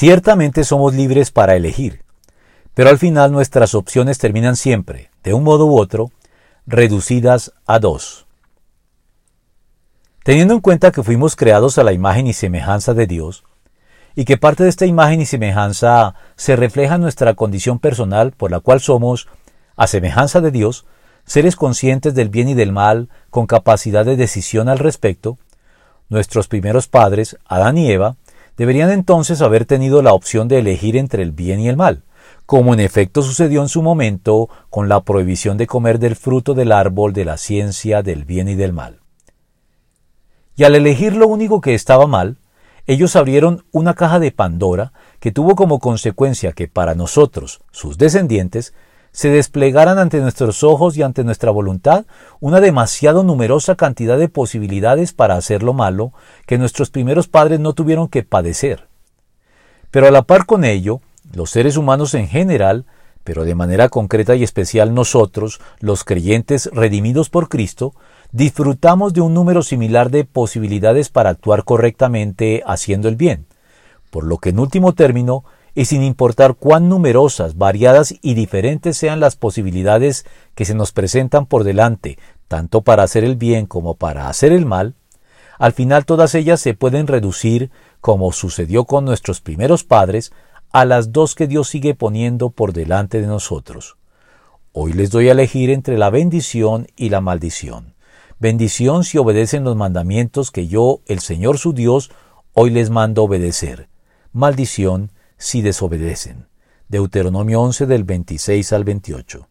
Ciertamente somos libres para elegir, pero al final nuestras opciones terminan siempre, de un modo u otro, reducidas a dos. Teniendo en cuenta que fuimos creados a la imagen y semejanza de Dios, y que parte de esta imagen y semejanza se refleja en nuestra condición personal por la cual somos, a semejanza de Dios, seres conscientes del bien y del mal, con capacidad de decisión al respecto, nuestros primeros padres, Adán y Eva, deberían entonces haber tenido la opción de elegir entre el bien y el mal, como en efecto sucedió en su momento con la prohibición de comer del fruto del árbol de la ciencia del bien y del mal. Y al elegir lo único que estaba mal, ellos abrieron una caja de Pandora que tuvo como consecuencia que para nosotros, sus descendientes, se desplegaran ante nuestros ojos y ante nuestra voluntad una demasiado numerosa cantidad de posibilidades para hacer lo malo que nuestros primeros padres no tuvieron que padecer. Pero a la par con ello, los seres humanos en general, pero de manera concreta y especial nosotros, los creyentes redimidos por Cristo, disfrutamos de un número similar de posibilidades para actuar correctamente haciendo el bien, por lo que en último término y sin importar cuán numerosas, variadas y diferentes sean las posibilidades que se nos presentan por delante, tanto para hacer el bien como para hacer el mal, al final todas ellas se pueden reducir, como sucedió con nuestros primeros padres, a las dos que Dios sigue poniendo por delante de nosotros. Hoy les doy a elegir entre la bendición y la maldición. Bendición si obedecen los mandamientos que yo, el Señor su Dios, hoy les mando obedecer. Maldición si desobedecen. Deuteronomio 11 del 26 al 28.